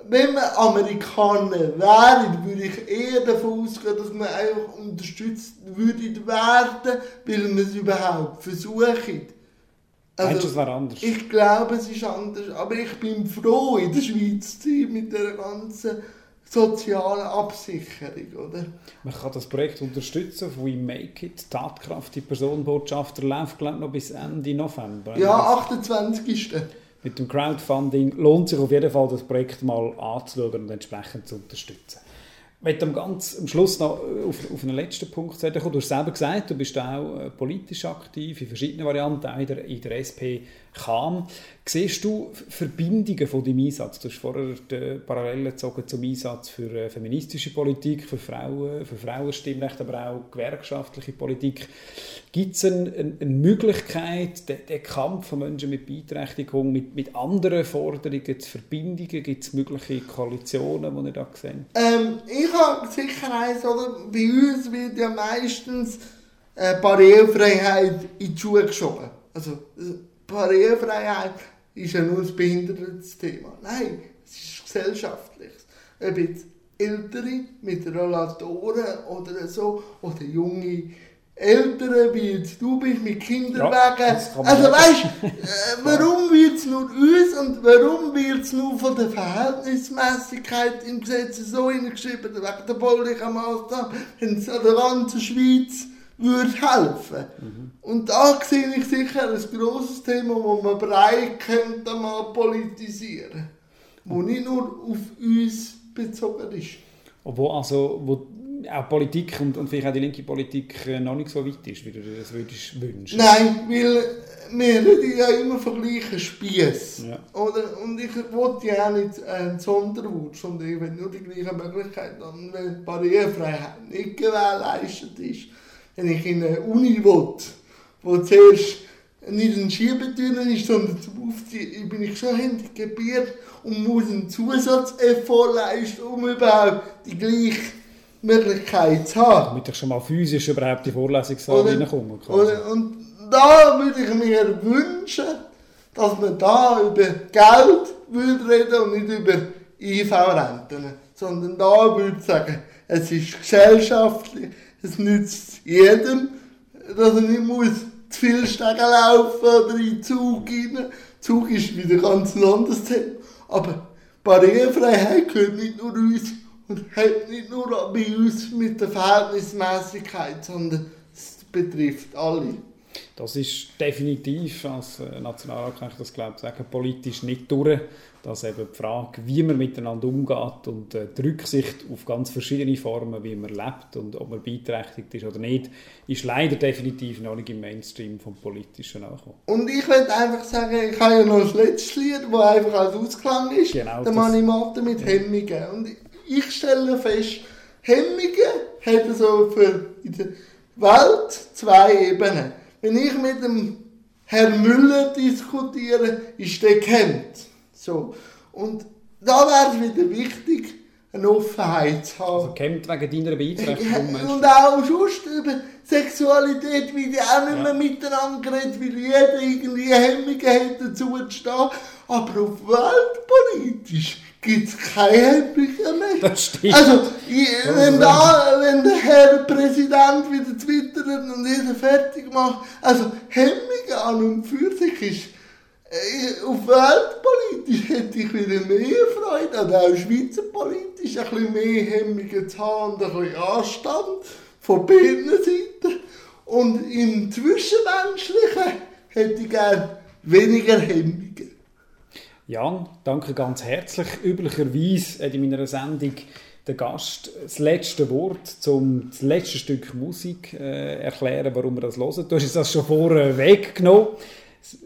wenn man Amerikaner wäre, würde ich eher davon ausgehen, dass man einfach unterstützt würde werden, weil man es überhaupt versucht. Meinst du, es wäre anders? Also, Ich glaube, es ist anders, aber ich bin froh, in der Schweiz zu sein, mit der ganzen sozialen Absicherung, oder? Man kann das Projekt unterstützen auf We Make It. Tatkraft, die Personenbotschafter läuft glaube ich, noch bis Ende November. Ja, 28. Mit dem Crowdfunding lohnt sich auf jeden Fall, das Projekt mal anzuschauen und entsprechend zu unterstützen. Ich möchte am, ganz, am Schluss noch auf, auf einen letzten Punkt sagen. Du hast selber gesagt, du bist auch äh, politisch aktiv, in verschiedenen Varianten, auch in der, in der SP kam. Siehst du Verbindungen von deinem Einsatz? Du hast vorher die Parallelen gezogen zum Einsatz für äh, feministische Politik, für Frauen, für Frauenstimmrecht, aber auch gewerkschaftliche Politik. Gibt es eine, eine, Möglichkeit, den, den, Kampf von Menschen mit Beeinträchtigung mit, mit anderen Forderungen zu verbinden? Gibt es mögliche Koalitionen, die ihr da gesehen ähm, Ich habe sicher eins, oder? Bei uns wird ja meistens äh, Barrierefreiheit in die Schuhe geschoben. Also, Barrierefreiheit ist ja nur ein Behindertenthema. Nein, es ist gesellschaftlich. Ob jetzt Ältere mit Rollatoren oder so, oder junge Ältere, wie jetzt du bist, mit Kinderwagen. Ja, also weißt du, äh, [LAUGHS] warum wird es nur uns und warum wird es nur von der Verhältnismäßigkeit im Gesetz so hineingeschrieben, wegen der baulichen Maßnahmen, wenn es an der ganzen Schweiz würde helfen. Mhm. Und da sehe ich sicher ein grosses Thema, das man breit könnte mal politisieren wo nicht nur auf uns bezogen ist. Wo also wo auch Politik und, und vielleicht auch die linke Politik äh, noch nicht so weit ist, wie du das würdest wünschen. Nein, weil wir reden ja immer von gleichen Spieß. Ja. Oder? Und ich wollte ja auch nicht einen Sonderwunsch, sondern ich will nur die gleichen Möglichkeiten haben, wenn die Barrierefreiheit nicht gewährleistet ist wenn ich in eine Uni will, wo zuerst nicht ein Schiebetür ist, sondern zum Aufziehen, bin ich schon handicapiert und muss einen Zusatz-Effort leisten, um überhaupt die gleiche Möglichkeit zu haben. Damit ich schon mal physisch überhaupt die Vorlesungssaal reinkomme. Und da würde ich mir wünschen, dass man da über Geld würde reden und nicht über IV-Renten, sondern da würde ich sagen, es ist gesellschaftlich, es nützt jedem, dass er nicht muss zu viel Stege laufen oder in den Zug rein. Zug ist wieder ganz ein anderes Thema. Aber Barrierefreiheit gehört nicht nur uns und hat nicht nur bei uns mit der Verhältnismäßigkeit, sondern es betrifft alle. Das ist definitiv, als Nationalrat kann ich das glaube ich sagen, politisch nicht durch dass eben die Frage, wie man miteinander umgeht und äh, die Rücksicht auf ganz verschiedene Formen, wie man lebt und ob man beeinträchtigt ist oder nicht, ist leider definitiv noch nicht im Mainstream vom Politischen angekommen. Und ich würde einfach sagen, ich habe ja noch das letzte Lied, das einfach als Ausklang ist, genau, der Manimatte mit Hemmungen. Und ich stelle fest, Hemmungen hat so für in der Welt zwei Ebenen. Wenn ich mit dem Herrn Müller diskutiere, ist der kennt. So. Und da wäre es wieder wichtig, eine Offenheit zu haben. Also kämpft wegen deiner Beeinträchtigung. [LAUGHS] Und auch sonst über Sexualität, wie die auch nicht mehr miteinander redet, weil jeder irgendwie Hemmungen hat, dazu zu stehen. Aber auf weltpolitisch gibt es keine Hemmungen mehr. [LAUGHS] Das stimmt. Also, wenn, da, wenn der Herr Präsident wieder twittert und jeder fertig macht, also Hemmungen an und für sich ist auf weltpolitisch hätte ich wieder mehr Freude, und auch schweizerpolitisch ein bisschen mehr Hemmungen zu haben ein bisschen Anstand von beiden Seiten. Und im Zwischenmenschlichen hätte ich gerne weniger Hemmungen. Jan, danke ganz herzlich. Üblicherweise hat in meiner Sendung der Gast das letzte Wort zum das letzte Stück Musik äh, erklären, warum wir das hören. Du hast das schon vorher weggenommen.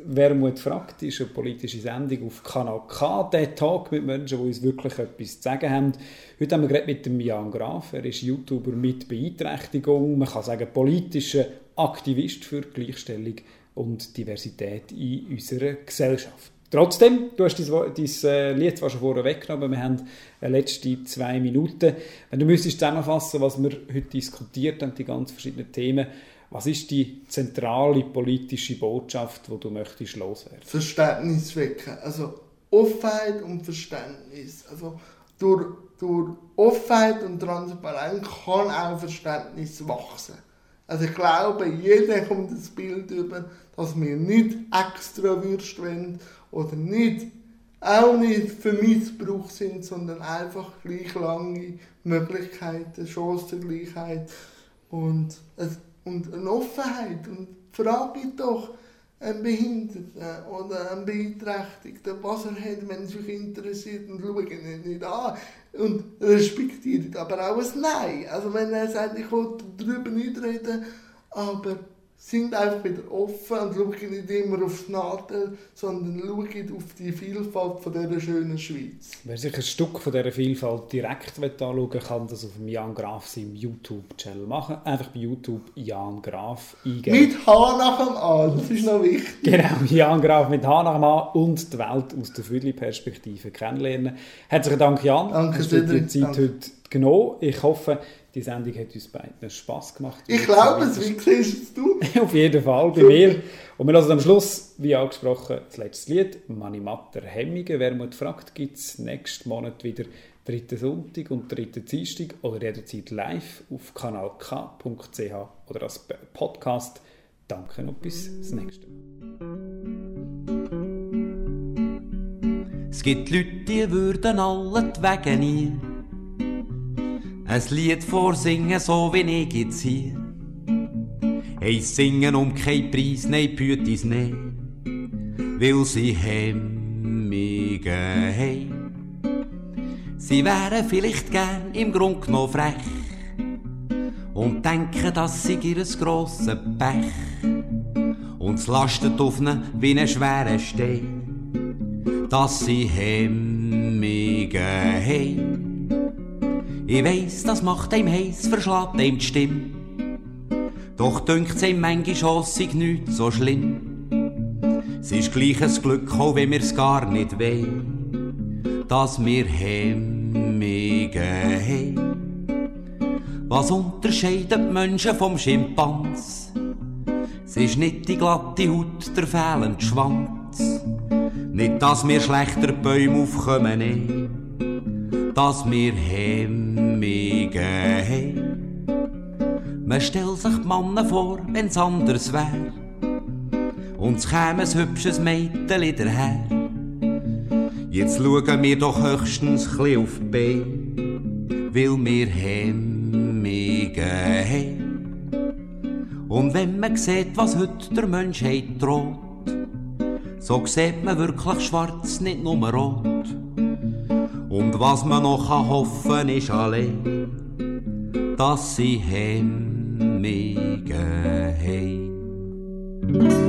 Wermut fragt ist eine politische Sendung auf Kanal K, der Tag mit Menschen, die uns wirklich etwas zu sagen haben. Heute haben wir gerade mit dem Jan Graf, er ist YouTuber mit Beeinträchtigung, man kann sagen politischer Aktivist für Gleichstellung und Diversität in unserer Gesellschaft. Trotzdem, du hast dein, äh, Lied zwar schon vorher weggenommen, wir haben letzte zwei Minuten. Wenn du müsstest zusammenfassen, was wir heute diskutiert haben, die ganz verschiedenen Themen, was ist die zentrale politische Botschaft, die du möchtest loswerden? Verständnis wecken. Also Offenheit und Verständnis. Also durch, durch Offenheit und Transparenz kann auch Verständnis wachsen. Also ich glaube, jeder kommt das Bild über, dass wir nicht extra Würst wollen oder nicht, auch nicht für Missbrauch sind, sondern einfach gleich lange Möglichkeiten, Chancengleichheit und es und eine Offenheit. Und frage doch, einen Behinderten oder einen Beeinträchtigten, was er hat, wenn es euch interessiert und schauen ihn nicht an und respektiert aber auch ein Nein. Also wenn er sagt, ich will darüber nicht reden, aber sind einfach wieder offen und schauen nicht immer aufs Nadel, sondern schauen auf die Vielfalt von dieser schönen Schweiz. Wer sich ein Stück von dieser Vielfalt direkt anschauen will, kann das auf dem Jan Graf seinem YouTube-Channel machen. Einfach bei YouTube Jan Graf eingeben. Mit H nach dem A, das ist noch wichtig. Genau, [LAUGHS] Jan Graf mit H nach dem A und die Welt aus der Viertelperspektive kennenlernen. Herzlichen Dank, Jan. Danke, Hast du dir die. Zeit Danke. heute genommen. Ich hoffe, die Sendung hat uns beiden Spass gemacht. Ich glaube es, wie siehst du? [LAUGHS] Auf jeden Fall, bei mir. Und wir hören am Schluss, wie angesprochen, das letzte Lied, Mani Matter Hemmige. Wer mal fragt, gibt es nächsten Monat wieder dritten Sonntag und dritten Dienstag oder jederzeit live auf kanalk.ch oder als Podcast. Danke und bis das nächste Mal. Es gibt Leute, die würden alle die Wege nie ein Lied vorsingen, so wie ich jetzt hier. Hey, singen um keinen Preis, nein, Pütis nicht, weil sie Hemmige haben. Sie wären vielleicht gern im Grund genommen frech und denken, das sei ihr grosses Pech. Und es lastet auf ihnen wie ein schwerer Stein, dass sie Hemmige haben. Ich weiss, das macht einem heiß, verschlägt einem die Stimme. Doch dünkt's ihm manchmal schon, sei nicht so schlimm. Es ist gleich ein Glück, auch wenn wir's gar nicht wollen, dass wir Hemmige haben. Was unterscheidet Menschen vom Schimpans? Es ist nicht die glatte Haut, der fehlende Schwanz. Nicht, dass wir schlechter Bäume aufkommen, nein dass wir Hemmige haben. Man stellt sich die Männer vor, wenn's anders wär. Und es käme ein hübsches Mädchen daher. Jetzt schauen wir doch höchstens chli auf Beine, weil wir Hemmige haben. Und wenn man sieht, was heute der Menschheit droht, so sieht man wirklich schwarz, nicht nur rot. Und was man noch kann hoffen ist allein, dass sie Hemmungen haben.